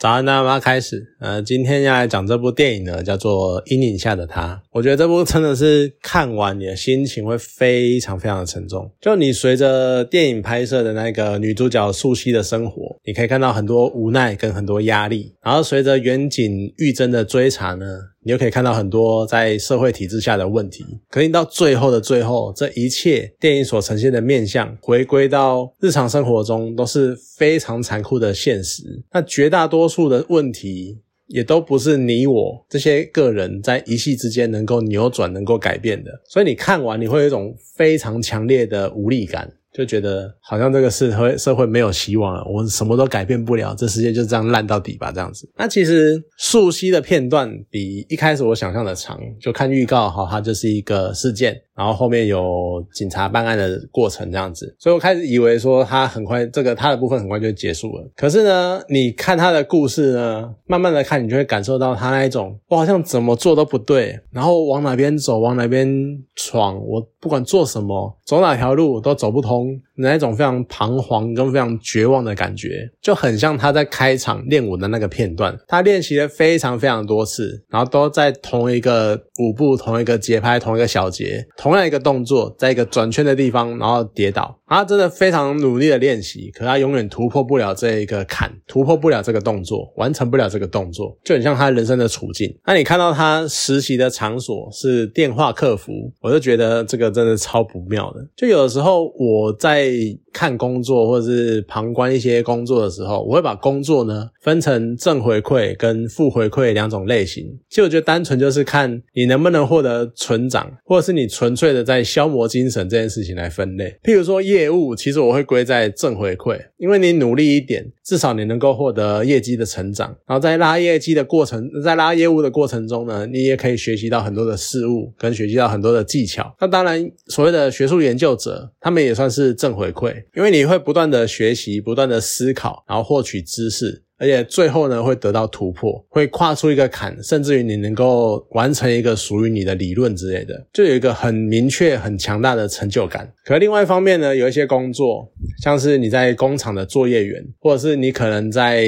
早安，大家开始。呃，今天要来讲这部电影呢，叫做《阴影下的她》。我觉得这部真的是看完你的心情会非常非常的沉重。就你随着电影拍摄的那个女主角素汐的生活，你可以看到很多无奈跟很多压力。然后随着远景玉珍的追查呢。你又可以看到很多在社会体制下的问题，可能到最后的最后，这一切电影所呈现的面相，回归到日常生活中都是非常残酷的现实。那绝大多数的问题，也都不是你我这些个人在一夕之间能够扭转、能够改变的。所以你看完，你会有一种非常强烈的无力感。就觉得好像这个社会社会没有希望了，我什么都改变不了，这世界就这样烂到底吧，这样子。那其实素汐的片段比一开始我想象的长，就看预告哈，它就是一个事件。然后后面有警察办案的过程这样子，所以我开始以为说他很快这个他的部分很快就结束了。可是呢，你看他的故事呢，慢慢的看，你就会感受到他那一种，我好像怎么做都不对，然后往哪边走，往哪边闯，我不管做什么，走哪条路都走不通。那一种非常彷徨跟非常绝望的感觉，就很像他在开场练舞的那个片段。他练习了非常非常多次，然后都在同一个舞步、同一个节拍、同一个小节、同同样一个动作，在一个转圈的地方，然后跌倒。他真的非常努力的练习，可他永远突破不了这一个坎，突破不了这个动作，完成不了这个动作，就很像他人生的处境。那你看到他实习的场所是电话客服，我就觉得这个真的超不妙的。就有的时候我在。看工作或者是旁观一些工作的时候，我会把工作呢分成正回馈跟负回馈两种类型。其实我觉得单纯就是看你能不能获得成长，或者是你纯粹的在消磨精神这件事情来分类。譬如说业务，其实我会归在正回馈，因为你努力一点，至少你能够获得业绩的成长。然后在拉业绩的过程，在拉业务的过程中呢，你也可以学习到很多的事物，跟学习到很多的技巧。那当然，所谓的学术研究者，他们也算是正回馈。因为你会不断的学习，不断的思考，然后获取知识。而且最后呢，会得到突破，会跨出一个坎，甚至于你能够完成一个属于你的理论之类的，就有一个很明确、很强大的成就感。可另外一方面呢，有一些工作，像是你在工厂的作业员，或者是你可能在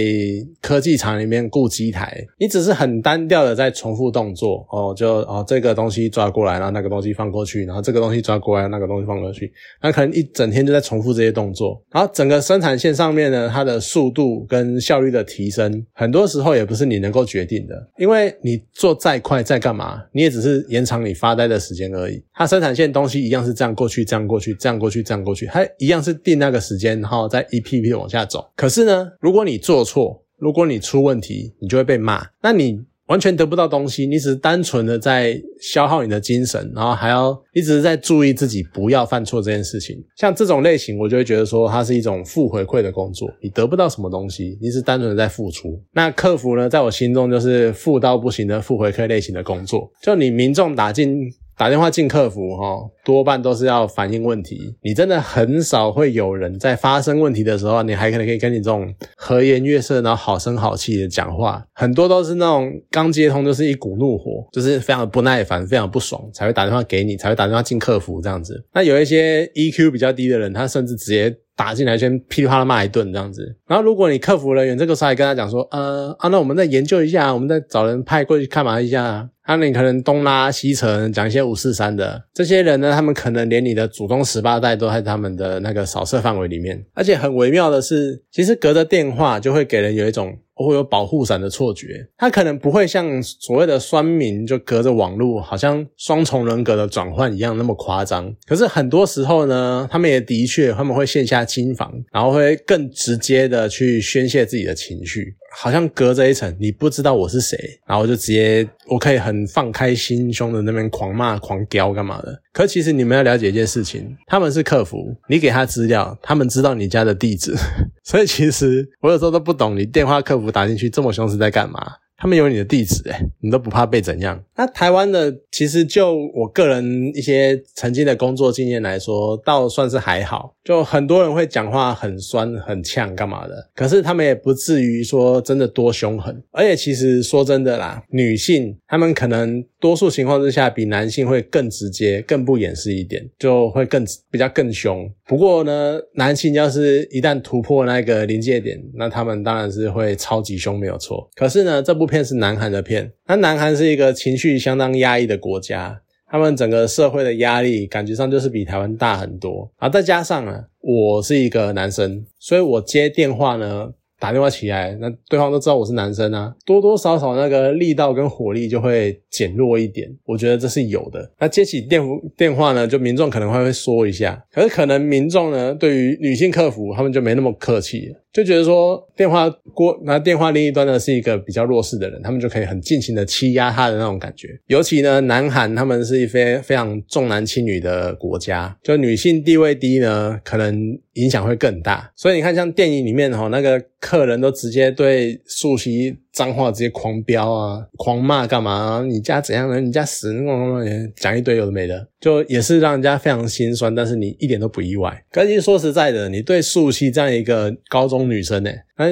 科技厂里面雇机台，你只是很单调的在重复动作哦，就哦这个东西抓过来，然后那个东西放过去，然后这个东西抓过来，那个东西放过去，那可能一整天就在重复这些动作，然后整个生产线上面呢，它的速度跟效率的。提升很多时候也不是你能够决定的，因为你做再快再干嘛，你也只是延长你发呆的时间而已。它生产线东西一样是这样过去，这样过去，这样过去，这样过去，它一样是定那个时间，然后再一批一批往下走。可是呢，如果你做错，如果你出问题，你就会被骂。那你。完全得不到东西，你只是单纯的在消耗你的精神，然后还要一直在注意自己不要犯错这件事情。像这种类型，我就会觉得说它是一种负回馈的工作，你得不到什么东西，你是单纯的在付出。那客服呢，在我心中就是负到不行的负回馈类型的工作，就你民众打进。打电话进客服，哈，多半都是要反映问题。你真的很少会有人在发生问题的时候，你还可能可以跟你这种和颜悦色，然后好声好气的讲话。很多都是那种刚接通就是一股怒火，就是非常不耐烦、非常不爽，才会打电话给你，才会打电话进客服这样子。那有一些 EQ 比较低的人，他甚至直接打进来先噼里啪啦骂一顿这样子。然后如果你客服人员这个时候还跟他讲说，呃啊，那我们再研究一下，我们再找人派过去看嘛一下。那你可能东拉西扯讲一些五四三的。这些人呢，他们可能连你的祖宗十八代都在他们的那个扫射范围里面，而且很微妙的是，其实隔着电话就会给人有一种会有保护伞的错觉，他可能不会像所谓的酸民就隔着网络好像双重人格的转换一样那么夸张，可是很多时候呢，他们也的确他们会线下亲访，然后会更直接的去宣泄自己的情绪。好像隔着一层，你不知道我是谁，然后就直接我可以很放开心胸的那边狂骂狂飙干嘛的。可其实你们要了解一件事情，他们是客服，你给他资料，他们知道你家的地址，所以其实我有时候都不懂你电话客服打进去这么凶是在干嘛。他们有你的地址，诶你都不怕被怎样？那台湾的其实就我个人一些曾经的工作经验来说，倒算是还好。就很多人会讲话很酸很呛干嘛的，可是他们也不至于说真的多凶狠。而且其实说真的啦，女性她们可能多数情况之下比男性会更直接、更不掩饰一点，就会更比较更凶。不过呢，男性要是一旦突破那个临界点，那他们当然是会超级凶，没有错。可是呢，这部片是南韩的片，那南韩是一个情绪相当压抑的国家。他们整个社会的压力感觉上就是比台湾大很多，啊，再加上啊，我是一个男生，所以我接电话呢，打电话起来，那对方都知道我是男生啊，多多少少那个力道跟火力就会减弱一点，我觉得这是有的。那接起电电话呢，就民众可能会会说一下，可是可能民众呢，对于女性客服，他们就没那么客气了。就觉得说电话过那电话另一端呢是一个比较弱势的人，他们就可以很尽情的欺压他的那种感觉。尤其呢，南韩他们是一非非常重男轻女的国家，就女性地位低呢，可能影响会更大。所以你看，像电影里面哈，那个客人都直接对素汐脏话直接狂飙啊，狂骂干嘛？你家怎样呢？你家死那种讲一堆有的没的。就也是让人家非常心酸，但是你一点都不意外。可是说实在的，你对素汐这样一个高中女生呢，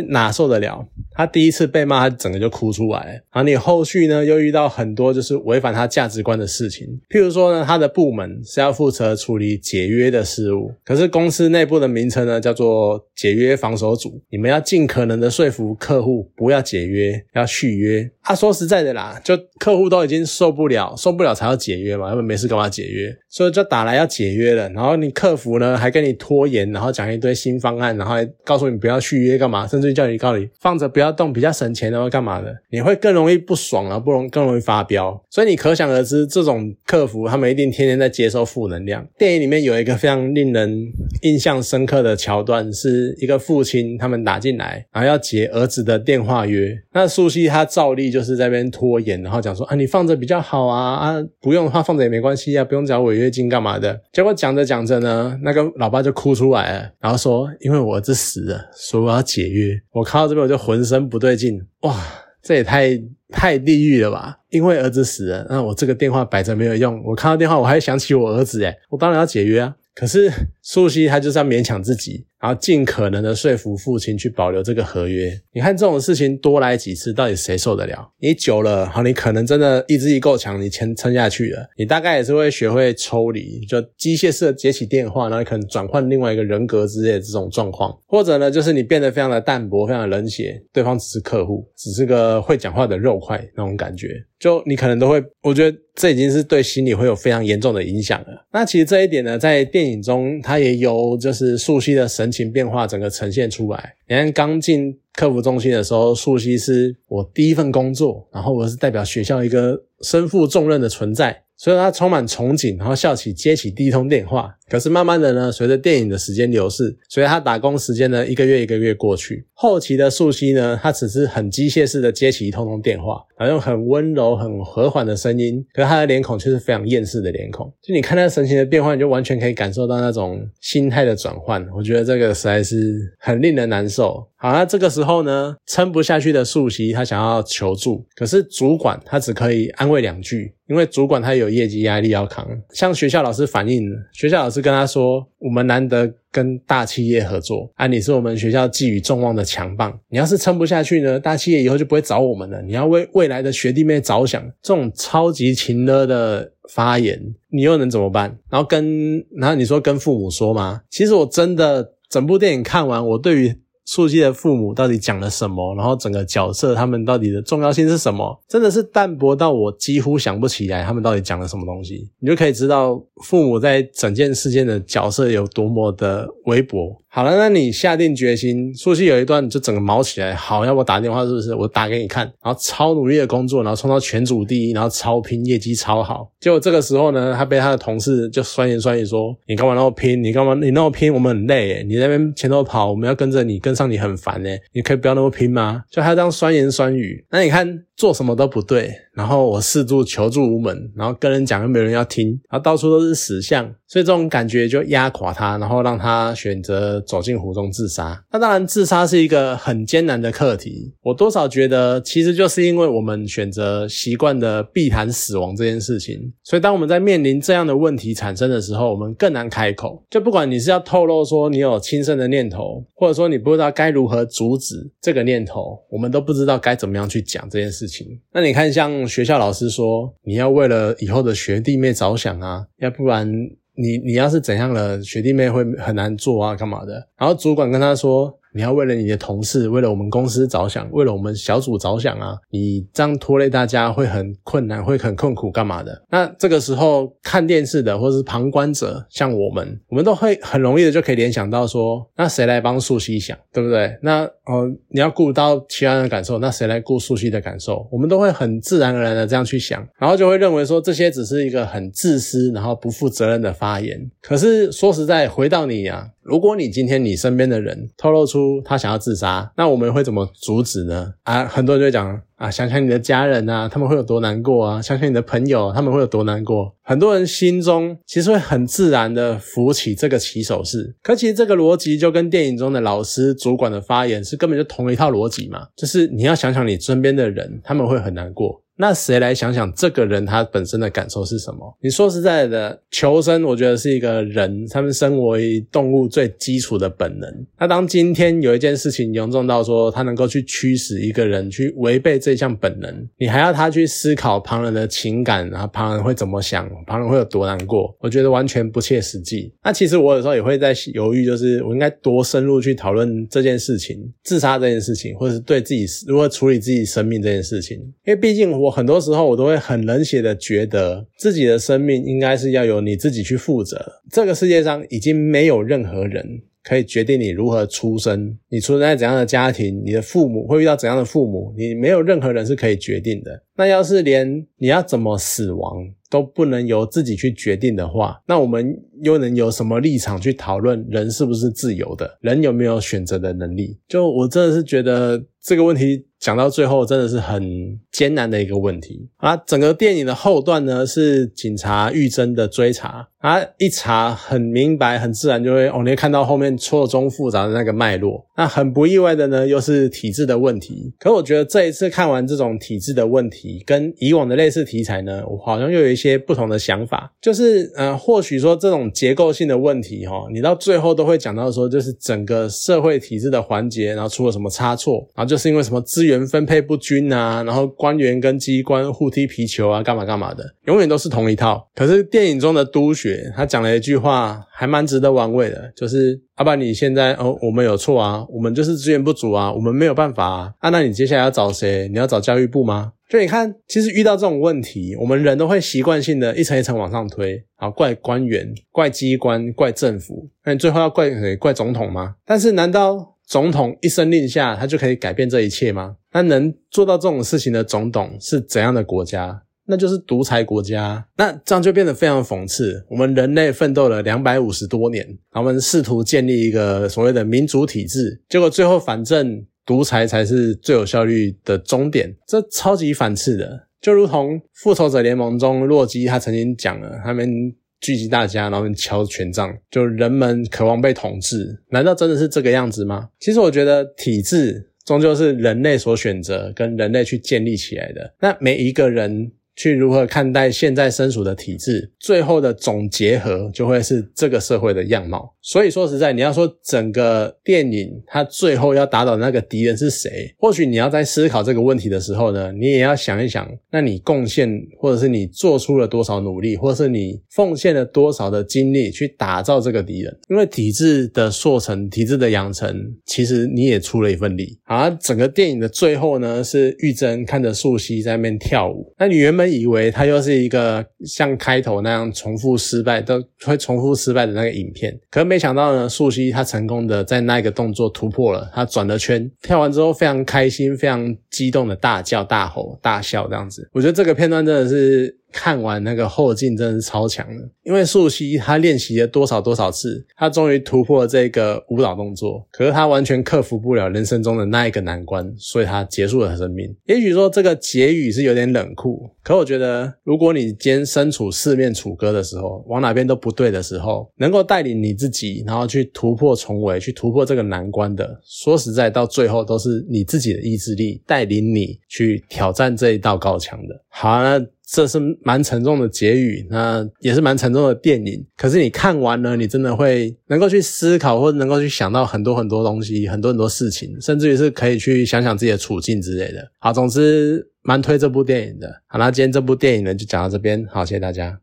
哪受得了？他第一次被骂，他整个就哭出来。然后你后续呢，又遇到很多就是违反他价值观的事情。譬如说呢，他的部门是要负责处理解约的事务，可是公司内部的名称呢叫做解约防守组，你们要尽可能的说服客户不要解约，要续约。他说实在的啦，就客户都已经受不了，受不了才要解约嘛，要不没事干嘛解约？所以就打来要解约了，然后你客服呢还跟你拖延，然后讲一堆新方案，然后还告诉你不要续约干嘛，甚至叫你告你放着不要动，比较省钱的话，干嘛的？你会更容易不爽啊，不容更容易发飙。所以你可想而知，这种客服他们一定天天在接收负能量。电影里面有一个非常令人印象深刻的桥段，是一个父亲他们打进来，然后要结儿子的电话约，那苏西他照例就。就是在那边拖延，然后讲说啊，你放着比较好啊啊，不用的话放着也没关系啊，不用缴违约金干嘛的。结果讲着讲着呢，那个老爸就哭出来了，然后说，因为我儿子死了，所以我要解约。我看到这边我就浑身不对劲，哇，这也太太地狱了吧！因为儿子死了，那我这个电话摆着没有用。我看到电话我还想起我儿子，诶我当然要解约啊。可是素汐她就是要勉强自己。然后尽可能的说服父亲去保留这个合约。你看这种事情多来几次，到底谁受得了？你久了，好，你可能真的意志力够强，你撑撑下去了。你大概也是会学会抽离，就机械式的接起电话，然后可能转换另外一个人格之类的这种状况。或者呢，就是你变得非常的淡薄，非常的冷血，对方只是客户，只是个会讲话的肉块那种感觉。就你可能都会，我觉得这已经是对心理会有非常严重的影响了。那其实这一点呢，在电影中它也有就是素汐的神。情变化整个呈现出来。你看刚进客服中心的时候，素汐是我第一份工作，然后我是代表学校一个身负重任的存在。所以他充满憧憬，然后笑起接起第一通电话。可是慢慢的呢，随着电影的时间流逝，随着他打工时间呢一个月一个月过去，后期的素汐呢，他只是很机械式的接起一通通电话，然后用很温柔、很和缓的声音，可是他的脸孔却是非常厌世的脸孔。就你看他神情的变化，你就完全可以感受到那种心态的转换。我觉得这个实在是很令人难受。好，那这个时候呢，撑不下去的素汐，他想要求助，可是主管他只可以安慰两句。因为主管他有业绩压力要扛，向学校老师反映，学校老师跟他说：“我们难得跟大企业合作，啊，你是我们学校寄予众望的强棒，你要是撑不下去呢，大企业以后就不会找我们了。你要为未来的学弟妹着想，这种超级勤勒的发言，你又能怎么办？然后跟，然后你说跟父母说吗？其实我真的整部电影看完，我对于。素汐的父母到底讲了什么？然后整个角色他们到底的重要性是什么？真的是淡薄到我几乎想不起来他们到底讲了什么东西。你就可以知道父母在整件事件的角色有多么的微薄。好了，那你下定决心，苏西有一段就整个毛起来。好，要我打电话是不是？我打给你看，然后超努力的工作，然后冲到全组第一，然后超拼，业绩超好。结果这个时候呢，他被他的同事就酸言酸语说：“你干嘛那么拼？你干嘛你那么拼？我们很累，你那边前头跑，我们要跟着你，跟上你很烦呢。你可以不要那么拼吗？”就他这样酸言酸语。那你看。做什么都不对，然后我四处求助无门，然后跟人讲又没人要听，然后到处都是死相，所以这种感觉就压垮他，然后让他选择走进湖中自杀。那当然，自杀是一个很艰难的课题。我多少觉得，其实就是因为我们选择习惯的避谈死亡这件事情，所以当我们在面临这样的问题产生的时候，我们更难开口。就不管你是要透露说你有轻生的念头，或者说你不知道该如何阻止这个念头，我们都不知道该怎么样去讲这件事。情那你看，像学校老师说，你要为了以后的学弟妹着想啊，要不然你你要是怎样了，学弟妹会很难做啊，干嘛的？然后主管跟他说。你要为了你的同事，为了我们公司着想，为了我们小组着想啊！你这样拖累大家会很困难，会很困苦，干嘛的？那这个时候看电视的或者是旁观者，像我们，我们都会很容易的就可以联想到说，那谁来帮素汐想，对不对？那哦，你要顾到其他人的感受，那谁来顾素汐的感受？我们都会很自然而然的这样去想，然后就会认为说这些只是一个很自私，然后不负责任的发言。可是说实在，回到你呀。如果你今天你身边的人透露出他想要自杀，那我们会怎么阻止呢？啊，很多人就会讲啊，想想你的家人啊，他们会有多难过啊，想想你的朋友，他们会有多难过。很多人心中其实会很自然的浮起这个起手式，可其实这个逻辑就跟电影中的老师、主管的发言是根本就同一套逻辑嘛，就是你要想想你身边的人，他们会很难过。那谁来想想这个人他本身的感受是什么？你说实在的，求生我觉得是一个人他们身为动物最基础的本能。那当今天有一件事情严重到说他能够去驱使一个人去违背这项本能，你还要他去思考旁人的情感，然后旁人会怎么想，旁人会有多难过？我觉得完全不切实际。那其实我有时候也会在犹豫，就是我应该多深入去讨论这件事情，自杀这件事情，或者是对自己如何处理自己生命这件事情，因为毕竟我。很多时候，我都会很冷血的觉得，自己的生命应该是要由你自己去负责。这个世界上已经没有任何人可以决定你如何出生，你出生在怎样的家庭，你的父母会遇到怎样的父母，你没有任何人是可以决定的。那要是连你要怎么死亡都不能由自己去决定的话，那我们又能有什么立场去讨论人是不是自由的，人有没有选择的能力？就我真的是觉得这个问题。讲到最后，真的是很艰难的一个问题啊！整个电影的后段呢，是警察玉珍的追查啊，一查很明白，很自然就会哦，你会看到后面错综复杂的那个脉络。那很不意外的呢，又是体制的问题。可我觉得这一次看完这种体制的问题，跟以往的类似题材呢，我好像又有一些不同的想法。就是呃，或许说这种结构性的问题哈，你到最后都会讲到说，就是整个社会体制的环节，然后出了什么差错，然后就是因为什么资源。分配不均啊，然后官员跟机关互踢皮球啊，干嘛干嘛的，永远都是同一套。可是电影中的都学，他讲了一句话，还蛮值得玩味的，就是阿爸，你现在哦，我们有错啊，我们就是资源不足啊，我们没有办法啊。啊，那你接下来要找谁？你要找教育部吗？就你看，其实遇到这种问题，我们人都会习惯性的一层一层往上推，好怪官员、怪机关、怪政府，那你最后要怪谁？怪总统吗？但是难道？总统一声令下，他就可以改变这一切吗？那能做到这种事情的总统是怎样的国家？那就是独裁国家。那这样就变得非常讽刺。我们人类奋斗了两百五十多年，我们试图建立一个所谓的民主体制，结果最后反正独裁才是最有效率的终点，这超级反刺的。就如同复仇者联盟中洛基他曾经讲了，他们。聚集大家，然后敲权杖，就人们渴望被统治，难道真的是这个样子吗？其实我觉得体制终究是人类所选择跟人类去建立起来的，那每一个人。去如何看待现在身处的体制，最后的总结合就会是这个社会的样貌。所以说实在，你要说整个电影它最后要打倒那个敌人是谁，或许你要在思考这个问题的时候呢，你也要想一想，那你贡献或者是你做出了多少努力，或者是你奉献了多少的精力去打造这个敌人？因为体制的塑成、体制的养成，其实你也出了一份力。而整个电影的最后呢，是玉珍看着素汐在那边跳舞，那你原本。以为他又是一个像开头那样重复失败，都会重复失败的那个影片，可没想到呢，素汐她成功的在那个动作突破了，她转了圈，跳完之后非常开心，非常激动的大叫、大吼、大笑这样子。我觉得这个片段真的是看完那个后劲真的是超强的，因为素汐她练习了多少多少次，她终于突破这个舞蹈动作，可是她完全克服不了人生中的那一个难关，所以她结束了生命。也许说这个结语是有点冷酷，可我觉得如果你今天身处四面楚歌的时候，往哪边都不对的时候，能够带领你自己，然后去突破重围，去突破这个难关的，说实在，到最后都是你自己的意志力带领你去挑战这一道高墙的。好，那。这是蛮沉重的结语，那也是蛮沉重的电影。可是你看完了，你真的会能够去思考，或者能够去想到很多很多东西，很多很多事情，甚至于是可以去想想自己的处境之类的。好，总之蛮推这部电影的。好，那今天这部电影呢就讲到这边，好，谢谢大家。